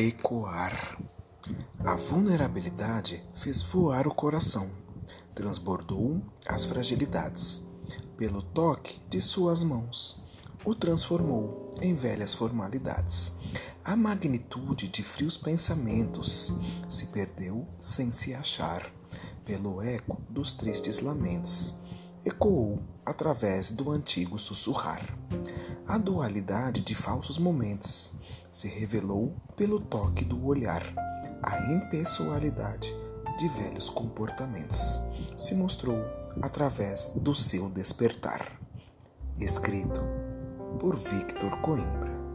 Ecoar. A vulnerabilidade fez voar o coração, transbordou as fragilidades. Pelo toque de suas mãos, o transformou em velhas formalidades. A magnitude de frios pensamentos se perdeu sem se achar, pelo eco dos tristes lamentos. Ecoou através do antigo sussurrar. A dualidade de falsos momentos se revelou pelo toque do olhar. A impessoalidade de velhos comportamentos se mostrou através do seu despertar. Escrito por Victor Coimbra.